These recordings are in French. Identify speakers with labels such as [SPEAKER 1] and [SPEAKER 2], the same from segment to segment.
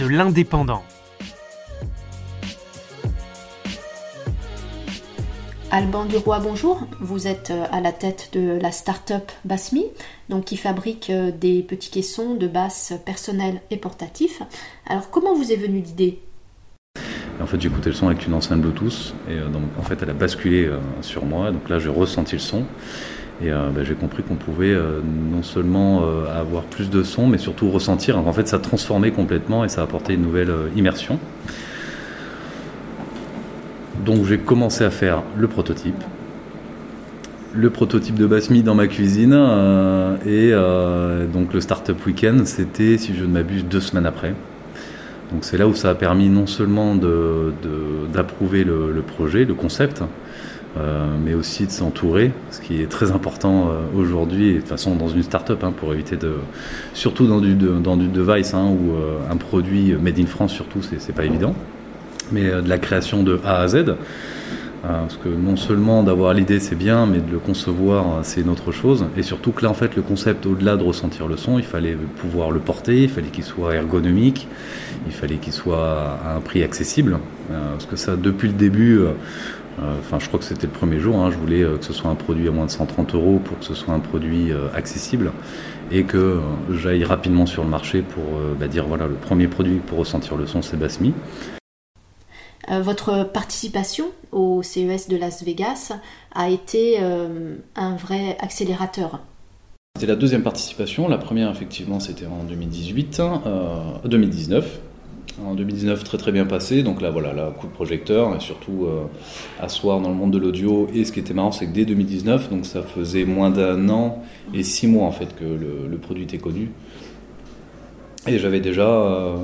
[SPEAKER 1] de l'Indépendant.
[SPEAKER 2] Alban Duroy, bonjour. Vous êtes euh, à la tête de la start-up Basmi, donc qui fabrique euh, des petits caissons de basse personnels et portatifs. Alors, comment vous est venue l'idée?
[SPEAKER 3] En fait, j'ai écouté le son avec une enceinte Bluetooth et euh, donc en fait, elle a basculé sur moi. Donc là, j'ai ressenti le son. Et bah, j'ai compris qu'on pouvait non seulement avoir plus de son, mais surtout ressentir. En fait, ça transformait complètement et ça apportait une nouvelle immersion. Donc j'ai commencé à faire le prototype. Le prototype de Basmi dans ma cuisine. Euh, et euh, donc le Startup Weekend, c'était, si je ne m'abuse, deux semaines après. Donc c'est là où ça a permis non seulement d'approuver le, projet, le concept, euh, mais aussi de s'entourer, ce qui est très important aujourd'hui, et de toute façon dans une start-up, hein, pour éviter de. Surtout dans du, dans du device, hein, où un produit made in France, surtout, c'est pas évident mais euh, de la création de A à Z. Euh, parce que non seulement d'avoir l'idée c'est bien, mais de le concevoir euh, c'est une autre chose. Et surtout que là en fait le concept au-delà de ressentir le son, il fallait pouvoir le porter, il fallait qu'il soit ergonomique, il fallait qu'il soit à un prix accessible. Parce que ça depuis le début, enfin je crois que c'était le premier jour, hein, je voulais que ce soit un produit à moins de 130 euros pour que ce soit un produit accessible et que j'aille rapidement sur le marché pour bah, dire voilà le premier produit pour ressentir le son c'est Basmi.
[SPEAKER 2] Euh, votre participation au CES de Las Vegas a été euh, un vrai accélérateur.
[SPEAKER 3] C'était la deuxième participation. La première, effectivement, c'était en 2018, 2019. Euh, en 2019, très très bien passé. Donc là, voilà, là, coup de projecteur, et surtout asseoir dans le monde de l'audio. Et ce qui était marrant, c'est que dès 2019, donc ça faisait moins d'un an et six mois en fait que le, le produit était connu. Et j'avais déjà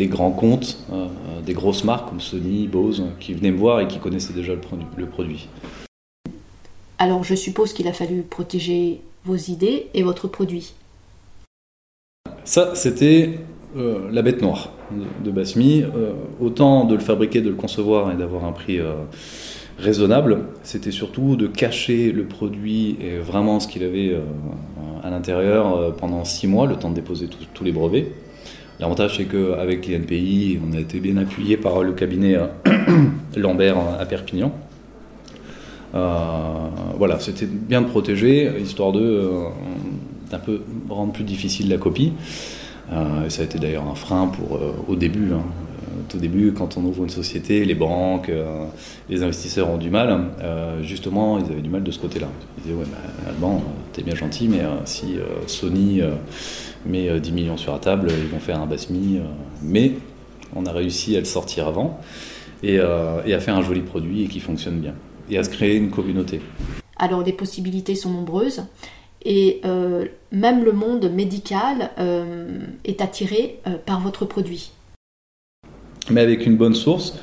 [SPEAKER 3] des grands comptes, euh, euh, des grosses marques comme Sony, Bose, qui venaient me voir et qui connaissaient déjà le, produit.
[SPEAKER 2] Alors je suppose qu'il a fallu protéger vos idées et votre produit.
[SPEAKER 3] Ça, c'était euh, la bête noire de, Basmi. autant de le fabriquer, de le concevoir et d'avoir un prix raisonnable, c'était surtout de cacher le produit et vraiment ce qu'il avait à l'intérieur pendant six mois, le temps de déposer tous les brevets. L'avantage, c'est qu'avec les NPI, on a été bien appuyé par le cabinet euh, Lambert à Perpignan. Euh, voilà, c'était bien de protéger, histoire de euh, d'un peu rendre plus difficile la copie. Et ça a été d'ailleurs un frein pour au début. Hein. Au début, quand on ouvre une société, les banques, les investisseurs ont du mal. justement, ils avaient du mal de ce côté-là. Ils disaient Ouais, bah, Alban, t'es bien gentil, mais si Sony met 10 euh, millions sur la table, ils vont faire un basmi. Euh, mais on a réussi à le sortir avant euh, et, à faire un joli produit et qui fonctionne bien. Et à se créer une communauté.
[SPEAKER 2] Alors les possibilités sont nombreuses et même le monde médical est attiré par votre produit.
[SPEAKER 3] Mais avec une bonne source,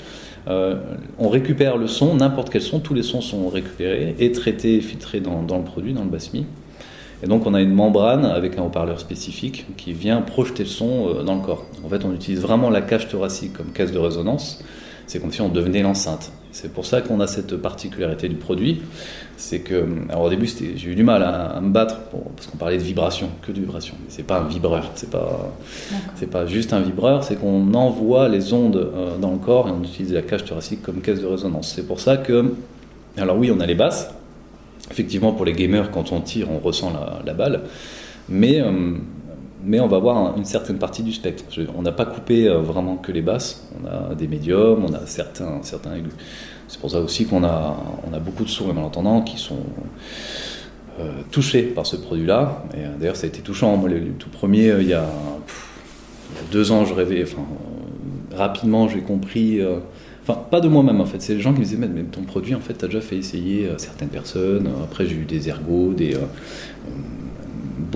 [SPEAKER 3] on récupère le son, n'importe quel son, tous les sons sont récupérés et traités et filtrés dans, le produit, dans le basmi. Et donc on a une membrane avec un haut-parleur spécifique qui vient projeter le son euh, dans le corps. En fait, on utilise vraiment la cage thoracique comme caisse de résonance. C'est comme si on devenait l'enceinte. C'est pour ça qu'on a cette particularité du produit. C'est que, alors au début, j'ai eu du mal à, me battre parce qu'on parlait de vibration, que de vibration. Mais c'est pas un vibreur, c'est pas, c'est pas juste un vibreur, c'est qu'on envoie les ondes euh, dans le corps et on utilise la cage thoracique comme caisse de résonance. C'est pour ça que, alors oui, on a les basses, Effectivement, pour les gamers, quand on tire, on ressent la, balle, mais, euh, mais on va voir une certaine partie du spectre. on n'a pas coupé euh, vraiment que les basses, on a des médiums, on a certains, certains aigus. C'est pour ça aussi qu'on a, on a beaucoup de sourds et malentendants qui sont euh, touchés par ce produit-là. Et d'ailleurs, ça a été touchant. Moi, le, tout premier, il y, a, deux ans, je rêvais. Enfin, rapidement, j'ai compris. Enfin, pas de moi-même en fait, c'est les gens qui me disaient mais, ton produit en fait t'as déjà fait essayer euh, certaines personnes. Après j'ai eu des ergots, des, euh,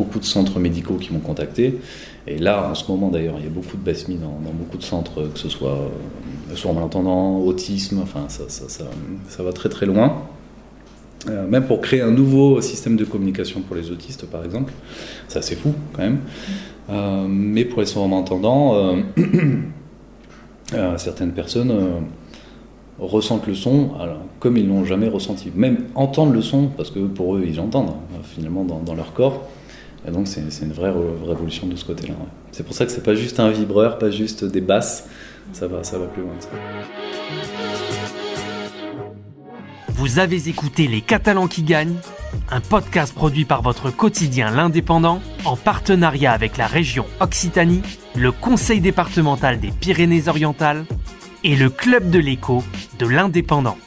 [SPEAKER 3] beaucoup de centres médicaux qui m'ont contacté. Et là, en ce moment d'ailleurs, il y a beaucoup de basmi dans, beaucoup de centres, que ce soit euh, sourds malentendants, autisme, enfin ça, ça, ça, ça, va très très loin. Euh, même pour créer un nouveau système de communication pour les autistes, par exemple, c'est assez fou quand même. Euh, mais pour les sourds malentendants, certaines personnes ressentent le son alors, comme ils l'ont jamais ressenti. Même entendre le son, parce que pour eux, ils entendent hein, finalement dans, leur corps. Et donc c'est une vraie révolution de ce côté-là. C'est pour ça que c'est pas juste un vibreur, pas juste des basses, ça va, ça va plus loin.
[SPEAKER 1] Vous avez écouté Les Catalans qui gagnent, un podcast produit par votre quotidien L'Indépendant en partenariat avec la région Occitanie, le Conseil départemental des Pyrénées-Orientales et le Club de l'écho de l'Indépendant.